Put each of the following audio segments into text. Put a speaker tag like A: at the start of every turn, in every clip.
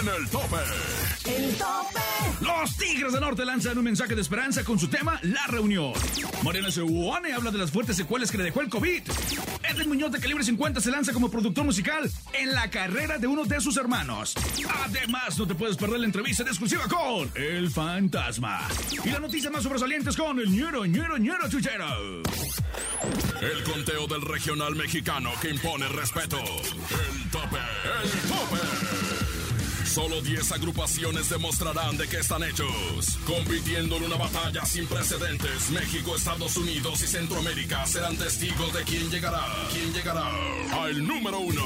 A: en el tope.
B: El tope.
C: Los Tigres del Norte lanzan un mensaje de esperanza con su tema La Reunión. Mariana Sebuane habla de las fuertes secuelas que le dejó el COVID. Edwin Muñoz de Calibre 50 se lanza como productor musical en la carrera de uno de sus hermanos. Además, no te puedes perder la entrevista de exclusiva con El Fantasma. Y las noticias más sobresalientes con el ñero, ñero, ñero chuchero.
A: El conteo del regional mexicano que impone respeto. El tope, el tope. Solo 10 agrupaciones demostrarán de qué están hechos. Compitiendo en una batalla sin precedentes, México, Estados Unidos y Centroamérica serán testigos de quién llegará, quién llegará al número uno.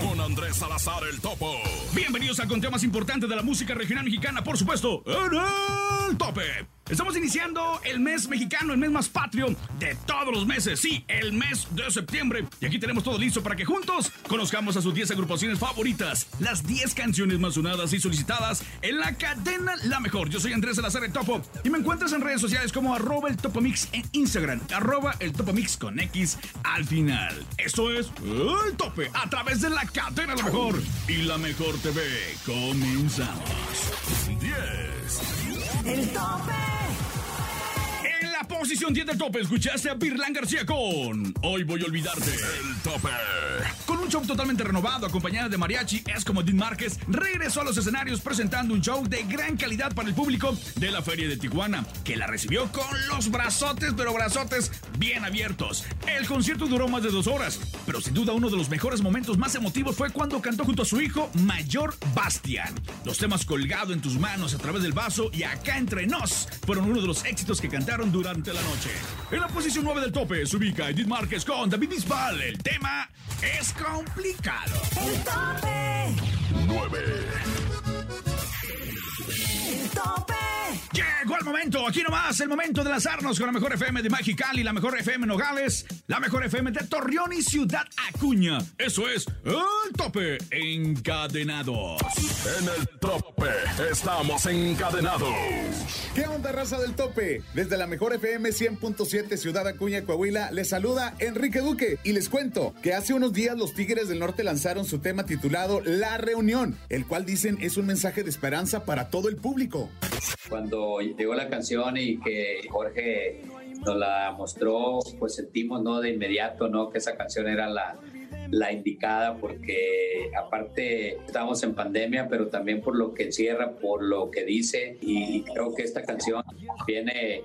A: Con Andrés Salazar el Topo.
C: Bienvenidos al conteo más importante de la música regional mexicana, por supuesto, en el tope. Estamos iniciando el mes mexicano, el mes más patrio de todos los meses. Sí, el mes de septiembre. Y aquí tenemos todo listo para que juntos conozcamos a sus 10 agrupaciones favoritas, las 10 canciones más sonadas y solicitadas en la cadena La Mejor. Yo soy Andrés Salazar el Topo y me encuentras en redes sociales como arroba el Topomix en Instagram, arroba el Topomix con X al final. Esto es El Tope a través de la cadena La Mejor y La Mejor TV. Comenzamos.
A: 10.
B: El tope.
C: La posición 10 del tope escuchaste a Birlan García con Hoy voy a olvidarte.
A: El tope.
C: Con un show totalmente renovado, acompañada de mariachi, es como Dean Márquez regresó a los escenarios presentando un show de gran calidad para el público de la Feria de Tijuana, que la recibió con los brazotes, pero brazotes bien abiertos. El concierto duró más de dos horas, pero sin duda uno de los mejores momentos más emotivos fue cuando cantó junto a su hijo mayor Bastian. Los temas colgado en tus manos a través del vaso y acá entre nos fueron uno de los éxitos que cantaron durante la noche. En la posición 9 del tope se ubica Edith Márquez con David Bisbal. El tema es complicado.
B: El tope.
A: 9.
B: El tope.
C: Llegó el momento, aquí nomás, el momento de lanzarnos con la mejor FM de Mexicali, la mejor FM Nogales, la mejor FM de Torreón y Ciudad Acuña. Eso es el tope encadenados.
A: En el tope estamos encadenados.
D: ¿Qué onda, raza del tope? Desde la mejor FM 100.7 Ciudad Acuña, Coahuila, les saluda Enrique Duque y les cuento que hace unos días los Tigres del Norte lanzaron su tema titulado La Reunión, el cual dicen es un mensaje de esperanza para todo el público.
E: cuando llegó la canción y que Jorge nos la mostró, pues sentimos ¿no? de inmediato ¿no? que esa canción era la, la indicada porque aparte estamos en pandemia, pero también por lo que encierra, por lo que dice y creo que esta canción viene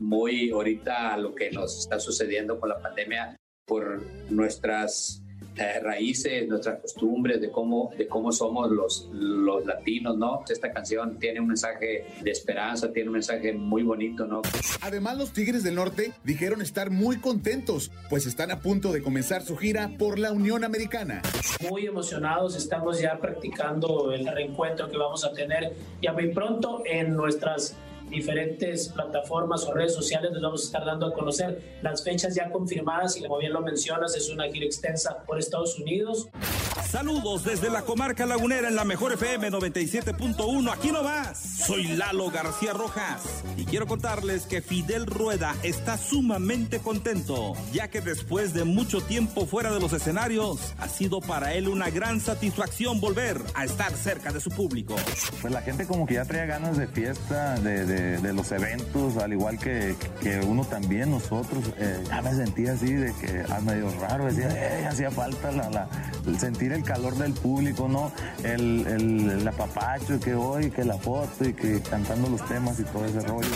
E: muy ahorita a lo que nos está sucediendo con la pandemia por nuestras eh, raíces, nuestras costumbres, de cómo, de cómo somos los, los latinos, ¿no? Esta canción tiene un mensaje de esperanza, tiene un mensaje muy bonito, ¿no?
D: Además, los Tigres del Norte dijeron estar muy contentos, pues están a punto de comenzar su gira por la Unión Americana.
F: muy emocionados, estamos ya practicando el reencuentro que vamos a tener ya muy pronto en nuestras diferentes plataformas o redes sociales les vamos a estar dando a conocer las fechas ya confirmadas y como bien lo mencionas es una gira extensa por Estados Unidos.
G: Saludos desde la comarca lagunera en la mejor FM 97.1. Aquí no más. Soy Lalo García Rojas y quiero contarles que Fidel Rueda está sumamente contento, ya que después de mucho tiempo fuera de los escenarios, ha sido para él una gran satisfacción volver a estar cerca de su público.
H: Pues la gente como que ya traía ganas de fiesta, de, de- los eventos, al igual que, que uno también, nosotros. eh, ya me sentía así de que ah, medio raro, decía, "Eh, hacía falta la, la- el sentir el calor del público, ¿no? El, el, el apapacho, que hoy, que la foto y que cantando los temas y todo ese rollo.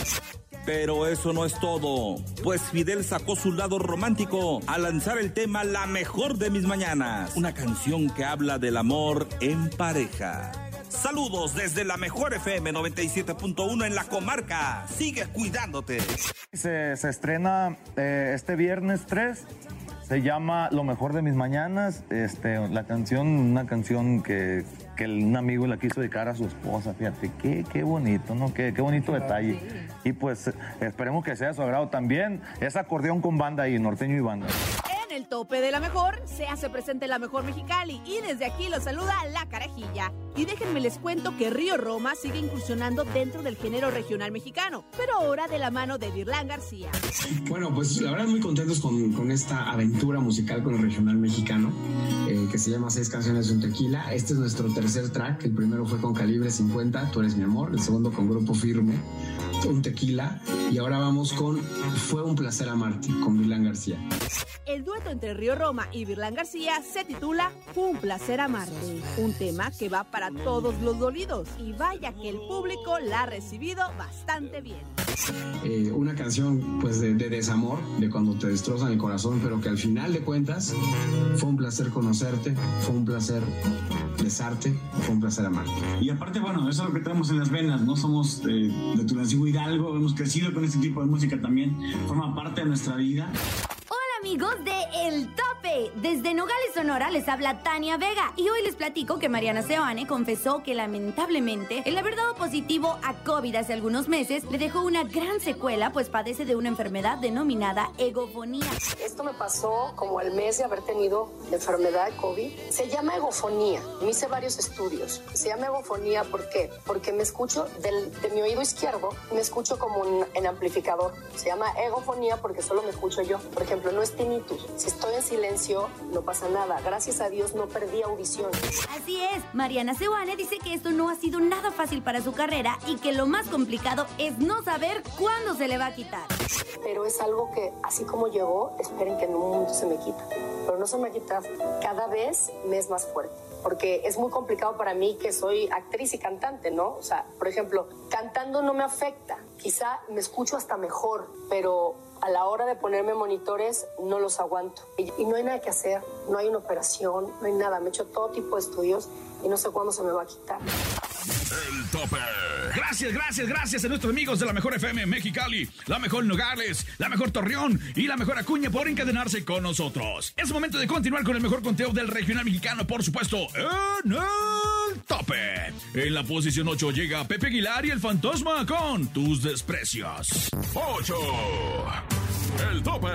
G: Pero eso no es todo, pues Fidel sacó su lado romántico al lanzar el tema La mejor de mis mañanas, una canción que habla del amor en pareja. Saludos desde la mejor FM 97.1 en la comarca. Sigue cuidándote.
H: Se, se estrena eh, este viernes 3. Se llama Lo mejor de mis mañanas. Este, la canción, una canción que, que un amigo la quiso dedicar a su esposa. Fíjate, qué, qué bonito, ¿no? Qué, qué bonito detalle. Y pues esperemos que sea de su agrado también. Es acordeón con banda y norteño y banda.
I: El tope de la mejor, se hace presente la mejor Mexicali y desde aquí lo saluda la carajilla. Y déjenme les cuento que Río Roma sigue incursionando dentro del género regional mexicano, pero ahora de la mano de Virlán García.
J: Bueno, pues la verdad muy contentos con, con esta aventura musical con el regional mexicano, eh, que se llama Seis canciones de un tequila. Este es nuestro tercer track, el primero fue con Calibre 50, Tú eres mi amor, el segundo con Grupo Firme, un tequila, y ahora vamos con Fue un placer amarte, con Virlán García.
I: El dueto entre Río Roma y Virlán García se titula Fue un placer amarte, un tema que va para todos los dolidos y vaya que el público la ha recibido bastante bien.
J: Eh, una canción pues de, de desamor, de cuando te destrozan el corazón, pero que al final de cuentas fue un placer conocerte, fue un placer besarte, fue un placer amarte.
K: Y aparte, bueno, eso es lo que tenemos en las venas, ¿no? Somos eh, de Tulancingo Hidalgo, hemos crecido con este tipo de música también, forma parte de nuestra vida.
L: Amigos de El Tope. Desde Nogales, Sonora les habla Tania Vega y hoy les platico que Mariana Seoane confesó que lamentablemente el haber dado positivo a COVID hace algunos meses le dejó una gran secuela pues padece de una enfermedad denominada egofonía.
M: Esto me pasó como al mes de haber tenido enfermedad de COVID. Se llama egofonía. Me hice varios estudios. Se llama egofonía ¿por qué? Porque me escucho de mi oído izquierdo, me escucho como un, en amplificador. Se llama egofonía porque solo me escucho yo. Por ejemplo, no es tinnitus. Si estoy en silencio, no pasa nada. Gracias a Dios no perdí audición.
L: Así es, Mariana Seoane dice que esto no ha sido nada fácil para su carrera y que lo más complicado es no saber cuándo se le va a quitar.
M: Pero es algo que, así como llegó, esperen que en un momento se me quita. Pero no se me quita. Cada vez me es más fuerte porque es muy complicado para mí que soy actriz y cantante, ¿no? O sea, por ejemplo, cantando no me afecta, quizá me escucho hasta mejor, pero a la hora de ponerme monitores no los aguanto. Y, no hay nada que hacer, no hay una operación, no hay nada, me he hecho todo tipo de estudios y no sé cuándo se me va a quitar.
A: El tope.
C: Gracias, gracias, gracias a nuestros amigos de la mejor FM Mexicali, la mejor Nogales, la mejor Torreón y la mejor Acuña por encadenarse con nosotros. Es momento de continuar con el mejor conteo del regional mexicano, por supuesto, en el tope. En la posición 8 llega Pepe Aguilar y el fantasma con tus desprecios.
A: 8. El tope.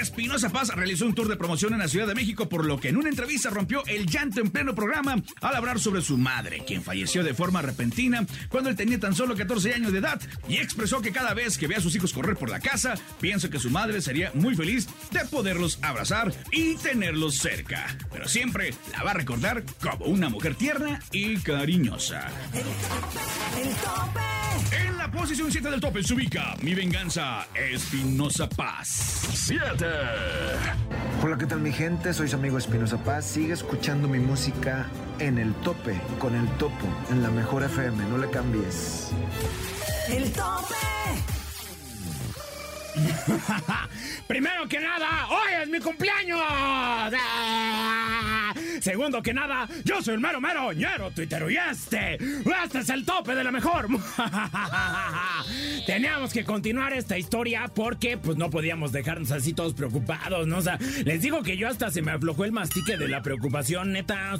C: Espinosa Paz realizó un tour de promoción en la Ciudad de México, por lo que en una entrevista rompió el llanto en pleno programa al hablar sobre su madre, quien falleció de forma repentina cuando él tenía tan solo 14 años de edad y expresó que cada vez que ve a sus hijos correr por la casa, piensa que su madre sería muy feliz de poderlos abrazar y tenerlos cerca. Pero siempre la va a recordar como una mujer tierna y cariñosa.
B: El tope.
C: En la posición 7 del tope se ubica Mi Venganza, Espinosa Paz.
A: 7.
N: Hola, ¿qué tal mi gente? Soy su amigo Espinosa Paz. Sigue escuchando mi música en el tope, con el topo, en la mejor FM. No le cambies.
B: El tope.
O: Primero que nada, hoy es mi cumpleaños. Segundo que nada, yo soy el mero mero ñero tuitero y este, este es el tope de la mejor. Teníamos que continuar esta historia porque pues no podíamos dejarnos así todos preocupados, ¿no? O sea, les digo que yo hasta se me aflojó el mastique de la preocupación, neta,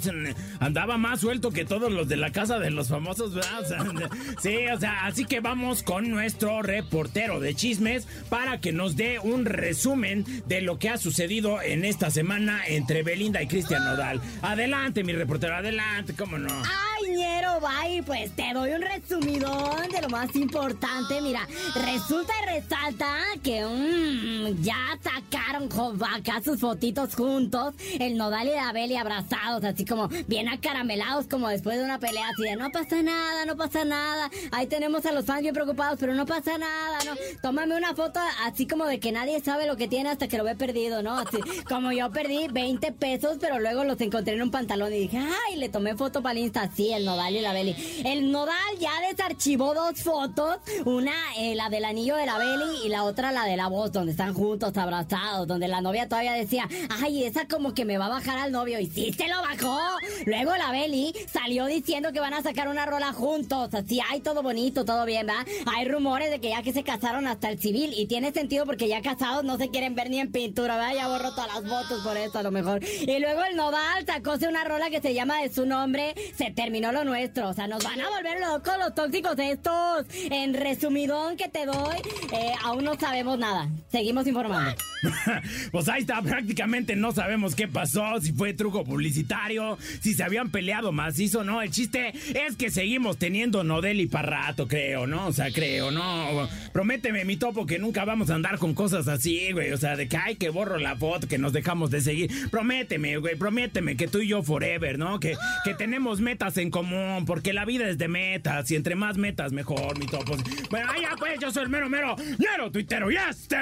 O: andaba más suelto que todos los de la casa de los famosos, ¿verdad? Sí, o sea, así que vamos con nuestro reportero de chismes para que nos dé un resumen de lo que ha sucedido en esta semana entre Belinda y Cristian Nodal. Adelante, mi reportero, adelante, cómo no.
P: Ay, ñero, bye, pues te doy un resumidón de lo más importante. Mira, resulta y resalta que mm, ya sacaron acá sus fotitos juntos, el Nodal y la Beli abrazados, así como bien acaramelados, como después de una pelea, así de no pasa nada, no pasa nada. Ahí tenemos a los fans bien preocupados, pero no pasa nada, ¿no? Tómame una foto así como de que nadie sabe lo que tiene hasta que lo ve perdido, ¿no? Así como yo perdí 20 pesos, pero luego los encontré en un pantalón y dije, ay, le tomé foto para el Insta, sí, el Nodal y la Beli. El Nodal ya desarchivó dos fotos, una eh, la del anillo de la Beli y la otra la de la voz, donde están juntos, abrazados, donde la novia todavía decía, ay, esa como que me va a bajar al novio, y sí se lo bajó. Luego la Beli salió diciendo que van a sacar una rola juntos, así, ay, todo bonito, todo bien, ¿verdad? Hay rumores de que ya que se casaron hasta el civil, y tiene sentido porque ya casados no se quieren ver ni en pintura, ¿verdad? Ya borró todas las fotos por eso a lo mejor. Y luego el Nodal sacóse una rola que se llama de su nombre, se terminó lo nuestro. O sea, nos van a volver locos los tóxicos estos. En resumidón que te doy, eh, aún no sabemos nada. Seguimos informando.
O: pues ahí está, prácticamente no sabemos qué pasó, si fue truco publicitario, si se habían peleado macizo, no. El chiste es que seguimos teniendo Nodeli para rato, creo, ¿no? O sea, creo, ¿no? Prométeme, mi topo, que nunca vamos a andar con cosas así, güey. O sea, de que ay, que borro la foto, que nos dejamos de seguir. Prométeme, güey, prométeme que tú y yo forever, ¿no? Que, que tenemos metas en común, porque la vida es de metas, y entre más metas, mejor, mi topo. Bueno, ya pues, yo soy el mero, mero, mero tuitero, y este.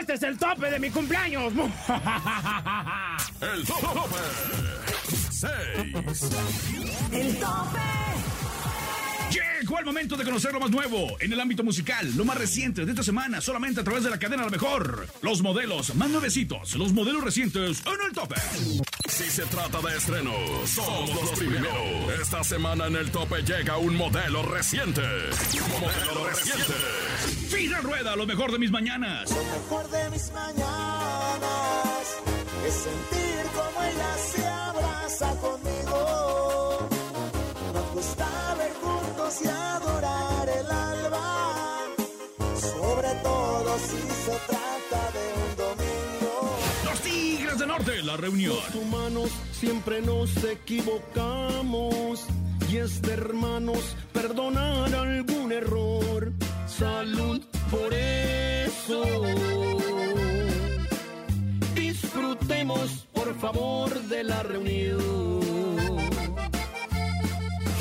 O: Este es el tope de mi cumpleaños.
A: El tope. 6.
B: El tope.
C: Llegó el momento de conocer lo más nuevo en el ámbito musical, lo más reciente de esta semana, solamente a través de la cadena La Mejor. Los modelos más nuevecitos, los modelos recientes en el tope.
A: Si se trata de estrenos, somos los primeros. Esta semana en el tope llega un modelo reciente. Modelo reciente.
C: Fina Rueda, lo mejor de mis mañanas.
Q: Lo mejor de mis mañanas es sentir como ella se abraza conmigo. Trata de un domingo.
C: Los Tigres del Norte, la reunión.
R: Los humanos siempre nos equivocamos y es de hermanos perdonar algún error. Salud por eso. Disfrutemos por favor de la reunión.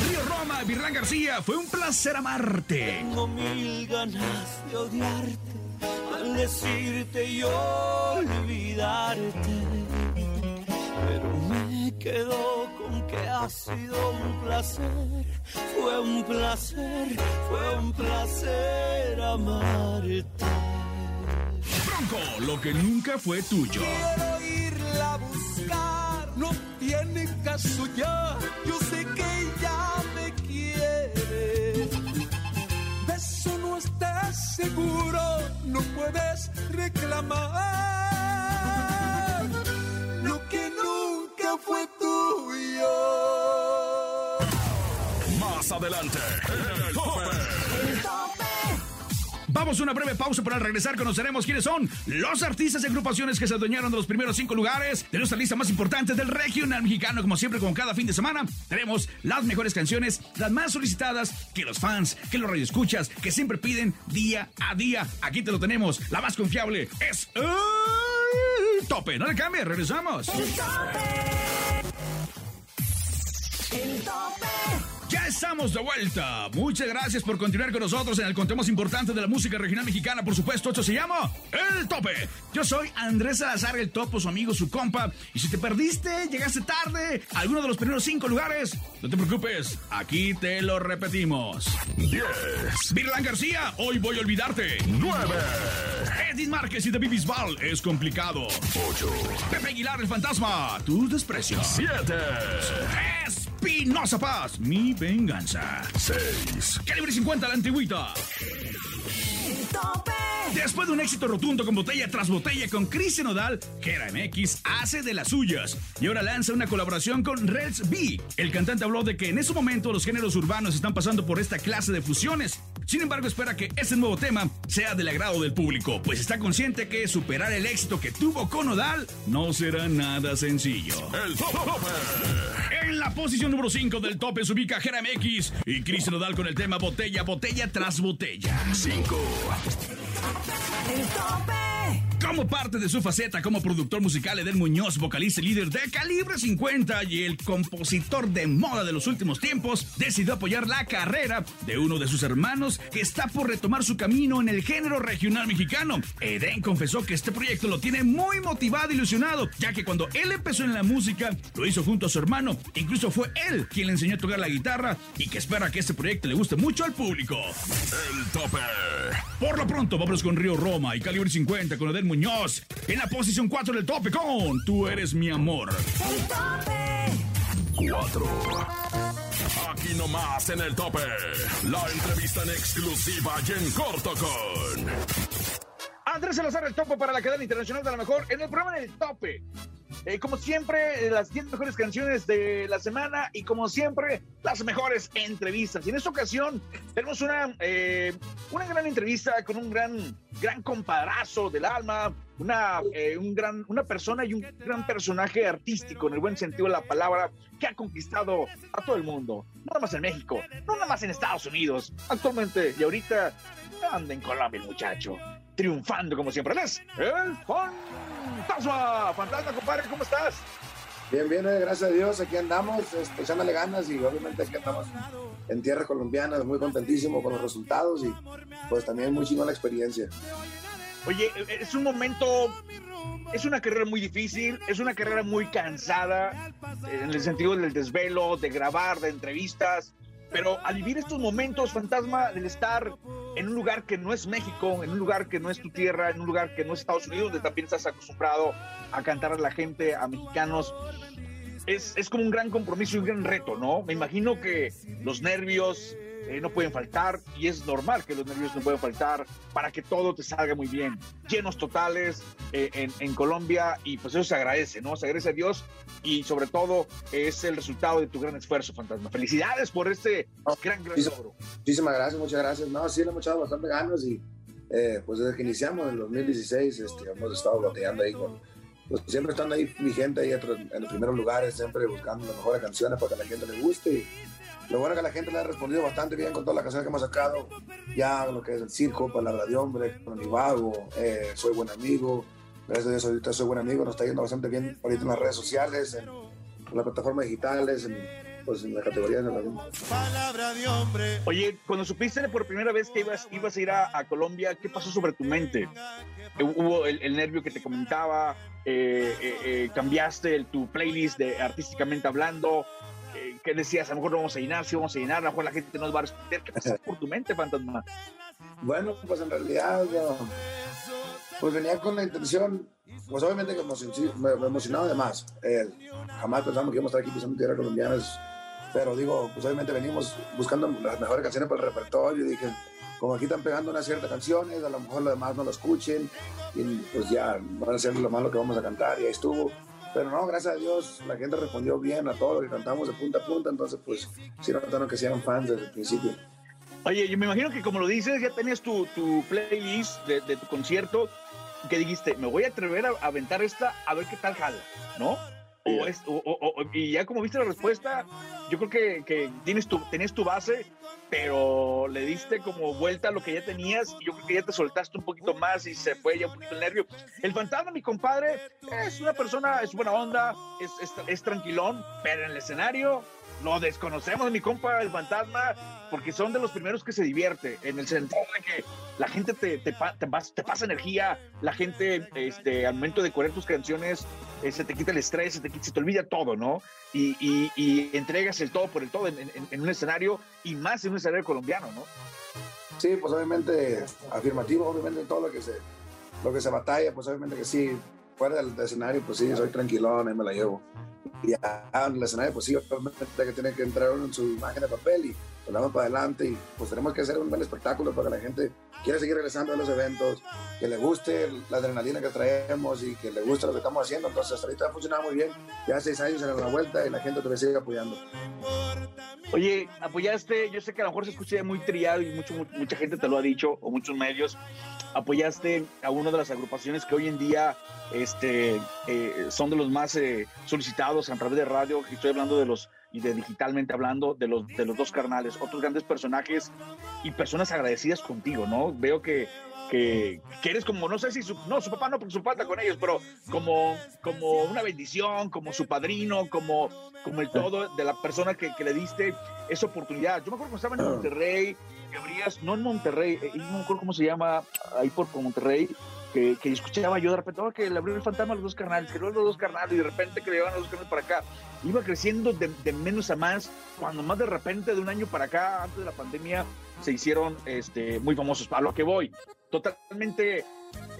C: Río Roma, Virlán García, fue un placer amarte.
Q: Tengo mil ganas de odiarte, maldecirte y olvidarte. Pero me quedo con que ha sido un placer, fue un placer, fue un placer amarte.
C: Bronco, lo que nunca fue tuyo.
Q: Quiero irla a buscar, no tiene caso ya, reclamar lo que nunca fue tuyo.
A: Más adelante.
C: Vamos a una breve pausa para regresar conoceremos quiénes son los artistas y agrupaciones que se adueñaron de los primeros cinco lugares de nuestra lista más importante del regional mexicano. Como siempre, como cada fin de semana, tenemos las mejores canciones, las más solicitadas, que los fans, que los radioescuchas, que siempre piden día a día. Aquí te lo tenemos. La más confiable es el tope. No le cambie, regresamos.
B: Tope.
C: Estamos de vuelta. Muchas gracias por continuar con nosotros en el conteo más importante de la música regional mexicana. Por supuesto, esto se llama El Tope. Yo soy Andrés Salazar, el topo, su amigo, su compa. Y si te perdiste, llegaste tarde, a alguno de los primeros cinco lugares, no te preocupes, aquí te lo repetimos.
A: 10.
C: Virlan García, hoy voy a olvidarte.
A: 9.
C: Edith Márquez y David Bisbal, es complicado.
A: 8.
C: Pepe Aguilar, el fantasma, tus desprecios.
A: 7.
C: Espinosa Paz, mi venganza.
A: 6.
C: Calibre 50, la antigüita.
B: El tope.
C: Después de un éxito rotundo con botella tras botella con Chris Nodal, Gera MX hace de las suyas y ahora lanza una colaboración con Rels B. El cantante habló de que en ese momento los géneros urbanos están pasando por esta clase de fusiones. Sin embargo, espera que este nuevo tema sea del agrado del público, pues está consciente que superar el éxito que tuvo con Nodal no será nada sencillo.
A: El tope.
C: En la posición número 5 del tope se ubica Gera MX y Chris Nodal con el tema Botella, Botella tras Botella.
A: 5.
B: El tope.
C: Como parte de su faceta como productor musical, Eden Muñoz, vocalista y líder de Calibre 50 y el compositor de moda de los últimos tiempos, decidió apoyar la carrera de uno de sus hermanos que está por retomar su camino en el género regional mexicano. Eden confesó que este proyecto lo tiene muy motivado e ilusionado, ya que cuando él empezó en la música, lo hizo junto a su hermano. Incluso fue él quien le enseñó a tocar la guitarra y que espera que este proyecto le guste mucho al público.
A: El tope.
C: Por lo pronto, vamos con Río Roma y Calibre 50 con Eden Muñoz. En la posición 4 del tope con Tú eres mi amor.
B: El tope.
A: 4. Aquí nomás en el tope. La entrevista en exclusiva y en corto con.
C: Andrés Salazar, el tope para la cadena internacional de la mejor en el programa del tope.
S: Eh, como siempre, eh, las 10 mejores canciones de la semana y como siempre, las mejores entrevistas. Y en esta ocasión tenemos una, eh, una gran entrevista con un gran, gran compadrazo del alma, una, eh, un gran, una persona y un gran personaje artístico, en el buen sentido de la palabra, que ha conquistado a todo el mundo. No nada más en México, no nada más en Estados Unidos. Actualmente y ahorita anda en Colombia muchacho, triunfando como siempre. El Fantasma. Fantasma, compadre, ¿cómo estás?
T: Bien, bien, eh, gracias a Dios, aquí andamos, este, echándole ganas y obviamente aquí andamos en tierras colombianas, muy contentísimo con los resultados y pues también muy chingón la experiencia.
S: Oye, es un momento, es una carrera muy difícil, es una carrera muy cansada, en el sentido del desvelo, de grabar, de entrevistas, pero al vivir estos momentos, fantasma, del estar en un lugar que no es México, en un lugar que no es tu tierra, en un lugar que no es Estados Unidos, donde también estás acostumbrado a cantar a la gente, a mexicanos, es, es como un gran compromiso y un gran reto, ¿no? Me imagino que los nervios, eh, no pueden faltar y es normal que los nervios no puedan faltar para que todo te salga muy bien. Llenos totales eh, en, en, Colombia y pues eso se agradece, ¿no? Se agradece a Dios y sobre todo es el resultado de tu gran esfuerzo, Fantasma. Felicidades por este gran, gran logro.
T: Muchísimas gracias, muchas graces. No, sí, le hemos echado bastante ganas y eh, pues desde que iniciamos en el 2016 este, hemos estado batallando ahí con, pues siempre estando ahí vigente ahí en los primeros lugares, siempre buscando las mejores canciones para que a la gente le guste. Y, lo bueno es que la gente le ha respondido bastante bien con todas las canciones que hemos sacado. Ya lo que es el circo, Palabra de Hombre, con mi vago, eh, Soy Buen Amigo. Gracias a Dios ahorita Soy Buen Amigo. Nos está yendo bastante bien ahorita en las redes sociales, en, en las plataformas digitales, en, pues en la categoría de la
S: Palabra de Hombre. Oye, cuando supiste por primera vez que ibas, ibas a ir a, a Colombia, ¿qué pasó sobre tu mente? ¿Hubo el, el nervio que te comentaba? Eh, eh, eh, ¿Cambiaste el, tu playlist de artísticamente hablando? ¿Qué decías? A lo mejor no vamos a llenar, si vamos a llenar, a lo mejor la gente nos va a responder. ¿Qué pasa por tu mente, fantasma?
T: Bueno, pues en realidad, yo, pues venía con la intención, pues obviamente que me, emocionaba de más. Eh, jamás pensamos que íbamos a estar aquí pisando tierra colombianas, pero digo, pues obviamente venimos buscando las mejores canciones para el repertorio y dije, como aquí están pegando unas ciertas canciones, a lo mejor lo demás no lo escuchen y pues ya van a ser lo malo que vamos a cantar y ahí estuvo. Pero no, gracias a Dios, la gente respondió bien a todo lo que cantamos de punta a punta, entonces pues sí notaron que sí eran fans desde el principio.
S: Oye, yo me imagino que como lo dices, ya tenías tu, tu playlist de, tu concierto, que dijiste, me voy a atrever a aventar esta a ver qué tal jala, ¿no? O es, o, y ya como viste la respuesta, yo creo que, que tienes tu, tenías tu base, pero le diste como vuelta a lo que ya tenías y yo creo que ya te soltaste un poquito más y se fue ya un poquito el nervio. El fantasma, mi compadre, es una persona, es buena onda, es, es, es tranquilón, pero en el escenario lo desconocemos, mi compa, el fantasma, porque son de los primeros que se divierte, en el sentido de que la gente te, te, pasa energía, la gente este, al momento de correr tus canciones eh, se te quita el estrés, se te, se te olvida todo, ¿no? Y, y, entregas el todo por el todo en, en, en, un escenario y más en un escenario colombiano, ¿no?
T: Sí, pues obviamente afirmativo, obviamente todo lo que se, lo que se batalla, pues obviamente que sí, fuera del, del escenario, pues sí, soy tranquilón, ahí me la llevo en el escenario, pues sí, obviamente que tiene que entrar en su imagen de papel y lo damos para adelante y pues tenemos que hacer un buen espectáculo para que la gente quiera seguir regresando a los eventos, que le guste la adrenalina que traemos y que le guste lo que estamos haciendo. Entonces, hasta ahorita ha funcionado muy bien. Ya seis años en la vuelta y la gente te sigue apoyando.
S: Oye, apoyaste, yo sé que a lo mejor se escucha muy trillado y mucho, mucha gente te lo ha dicho, o muchos medios, apoyaste a una de las agrupaciones que hoy en día este, eh, son de los más eh, solicitados a través de radio, estoy hablando de los y de digitalmente hablando de los de los dos carnales, otros grandes personajes y personas agradecidas contigo, ¿no? Veo que que, que, eres como, no sé si su, no, su papá no, porque su papá está con ellos, pero como, como una bendición, como su padrino, como, como el todo de la persona que, que le diste esa oportunidad. Yo me acuerdo cuando estaba en Monterrey, que abrías, no en Monterrey, eh, no me acuerdo cómo se llama, ahí por Monterrey, que, que, escuchaba yo de repente, oh, que le abrió el fantasma a los dos carnales, que luego los dos carnales, y de repente que le llevaban los dos carnales para acá. Iba creciendo de, de, menos a más, cuando más de repente, de un año para acá, antes de la pandemia, se hicieron este, muy famosos. A lo que voy, totalmente.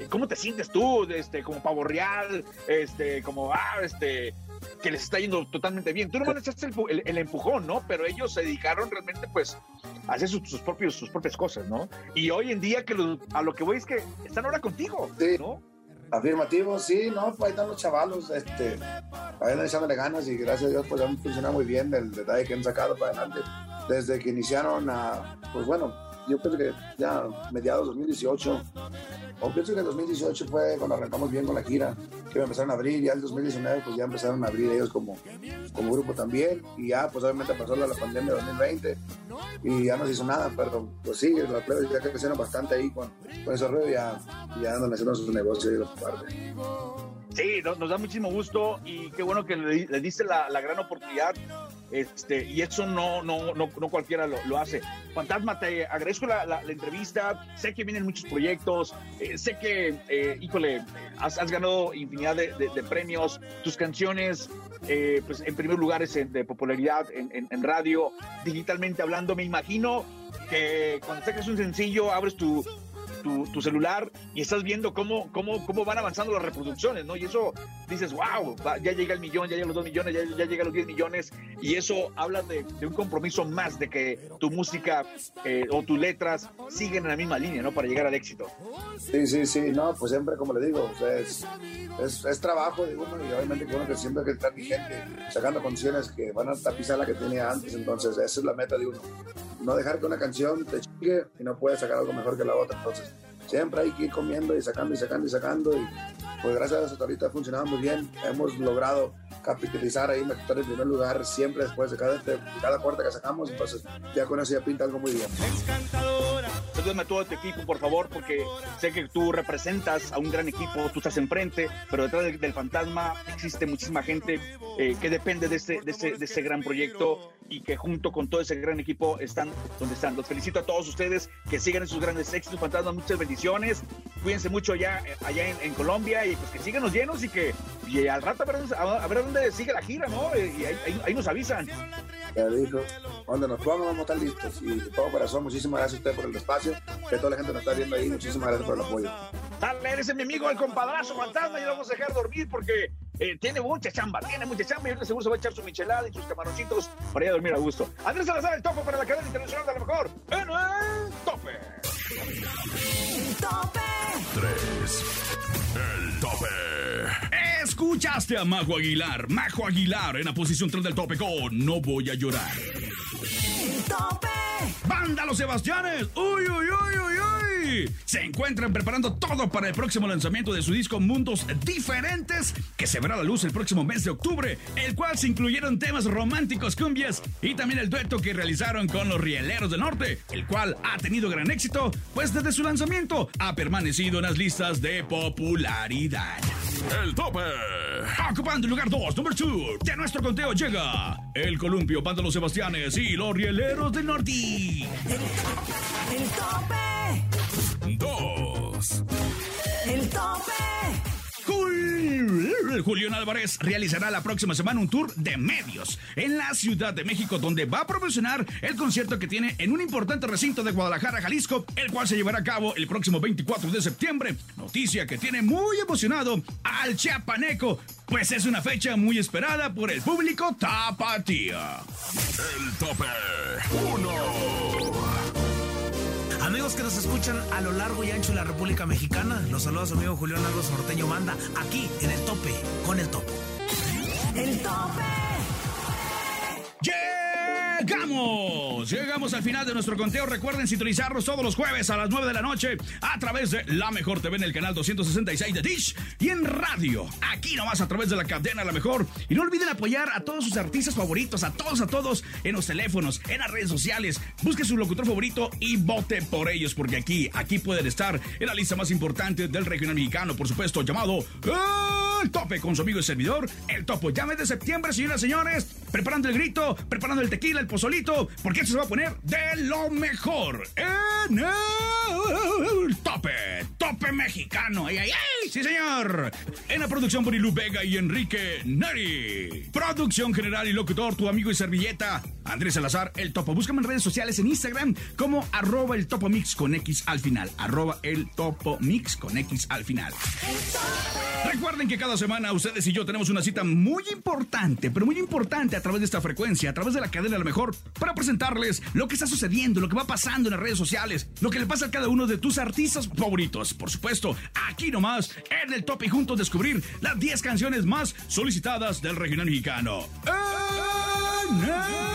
S: ¿Cómo te sientes tú, este, como pavo real, este, como, ah, este, que les está yendo totalmente bien? Tú no le echaste el, el, el, empujón, ¿no? Pero ellos se dedicaron realmente, pues, a hacer sus, sus, propios, sus propias cosas, ¿no? Y hoy en día, que lo, a lo que voy es que están ahora contigo,
T: sí.
S: ¿no?
T: Afirmativo, sí, no, pues ahí están los chavalos, este, ahí andan echándole ganas y gracias a Dios pues han funcionado muy bien el detalle que han sacado para adelante. Desde que iniciaron a, pues bueno, yo pienso que ya mediados 2018, o pienso que el 2018 fue cuando arrancamos bien con la gira, que empezaron a abrir, ya el 2019 pues ya empezaron a abrir ellos como, como grupo también, y ya pues obviamente pasó la, pandemia de 2020 y ya no se hizo nada, pero pues sí, los plebes ya crecieron bastante ahí con, con ese y ya, ya andan haciendo sus negocios y los parte.
S: Sí, nos, da muchísimo gusto y qué bueno que le, le diste la, la gran oportunidad. Este, y eso no, no, no, cualquiera lo, lo hace. Fantasma, te agradezco la, la- entrevista. Sé que vienen muchos proyectos. eh, sé que, eh, híjole, has, ganado infinidad de, de- premios. Tus canciones, eh, pues en primer lugar, es de popularidad en, en- en radio, digitalmente hablando. Me imagino que cuando sacas un sencillo, abres tu, tu, tu celular y estás viendo cómo, cómo, cómo van avanzando las reproducciones, ¿no? Y eso dices, wow, ya llega el millón, ya llega los dos millones, ya, ya llega los 10 millones, y eso habla de, de un compromiso más de que tu música eh, o tus letras siguen en la misma línea, ¿no? Para llegar al éxito.
T: Sí, sí, sí, no, pues siempre, como le digo, o sea, es, es, es trabajo de uno y obviamente que uno que siempre hay que estar vigente, sacando canciones que van a tapizar la que tenía antes, entonces esa es la meta de uno. No dejar que una canción te chique y no puedes sacar algo mejor que la otra, entonces siempre hay que ir comiendo y sacando y sacando y sacando y pues gracias a hasta ahorita ha funcionado muy bien, hemos logrado capitalizar ahí, estar en primer lugar siempre después de cada, de cada corte que sacamos, entonces ya con eso ya pinta algo muy bien.
S: Salúdame a todo tu equipo, por favor, porque sé que tú representas a un gran equipo, tú estás enfrente, pero detrás del, del fantasma existe muchísima gente eh, que depende de ese, de, ese, de ese gran proyecto y que junto con todo ese gran equipo están donde están. Los felicito a todos ustedes que sigan esos grandes éxitos, fantasma, muchas bendiciones. Cuídense mucho allá, allá en, en Colombia y pues que sigan los llenos y que y al rato a ver, a ver dónde sigue la gira, ¿no? Y ahí, ahí- nos avisan.
T: Ya dijo, donde nos pongamos vamos a estar listos. Y de todo corazón, muchísimas gracias a usted por el espacio, que toda la gente nos está viendo ahí, muchísimas gracias por el apoyo.
S: Dale, eres mi amigo, el compadrazo fantasma, y lo vamos a dejar dormir porque eh, tiene mucha chamba, tiene mucha chamba y ahorita seguro se va a echar su michelada y sus camaroncitos para ir a dormir a gusto. Andrés Salazar, el topo para la cadena internacional de lo mejor. En el tope.
B: El tope.
A: 3. El tope.
C: Escuchaste a Majo Aguilar. Majo Aguilar en la posición 3 del tope con No Voy a Llorar. ¡Banda Los Sebastianes! ¡Uy, uy, uy, uy, uy! Se encuentran preparando todo para el próximo lanzamiento de su disco Mundos Diferentes, que se verá a la luz el próximo mes de octubre, el cual se incluyeron temas románticos, cumbias y también el dueto que realizaron con los Rieleros del Norte, el cual ha tenido gran éxito, pues desde su lanzamiento ha permanecido en las listas de popularidad.
A: El tope.
C: Ocupando el lugar 2, number 2, de nuestro conteo llega el columpio, Banda Los Sebastianes y los Rieleros del Norte.
B: El tope.
A: 2.
B: El tope.
C: Jul- Julián Álvarez realizará la próxima semana un tour de medios en la Ciudad de México, donde va a promocionar el concierto que tiene en un importante recinto de Guadalajara, Jalisco, el cual se llevará a cabo el próximo 24 de septiembre. Noticia que tiene muy emocionado al chiapaneco, pues es una fecha muy esperada por el público tapatía.
A: El tope. 1.
U: Amigos que nos escuchan a lo largo y ancho de la República Mexicana, los saluda su amigo Julián Álvarez Norteño Manda, aquí en el tope, con el topo.
B: El tope.
C: ¡Llegamos! Llegamos al final de nuestro conteo. Recuerden sintonizarnos todos los jueves a las 9 de la noche a través de La Mejor TV en el canal 266 de Dish y en radio. Aquí nomás a través de la cadena La Mejor. Y no olviden apoyar a todos sus artistas favoritos, a todos, a todos, en los teléfonos, en las redes sociales. Busque su locutor favorito y vote por ellos, porque aquí, aquí pueden estar en la lista más importante del regional mexicano, por supuesto, llamado El Tope con su amigo y servidor, El Topo. Mes de septiembre, señoras y señores, preparando el grito, preparando el tequila, el pozolito, porque esto se va a poner de lo mejor en el Tope, Tope mexicano. ¡Ay, ay, ay! Sí, señor. En la producción Borilu Vega y Enrique Neri. Producción general y locutor, tu amigo y servilleta, Andrés Salazar, El Topo. Búscame en redes sociales en Instagram como arroba el Topo Mix con X al final. Arroba el Topo Mix con X al final. Recuerden que cada semana ustedes y yo tenemos una cita muy importante, pero muy importante a través de esta frecuencia, a través de la cadena a lo mejor, para presentarles lo que está sucediendo, lo que va pasando en las redes sociales, lo que le pasa a cada uno de tus artistas favoritos. Por supuesto, aquí nomás, en el top y juntos descubrir las 10 canciones más solicitadas del regional mexicano. El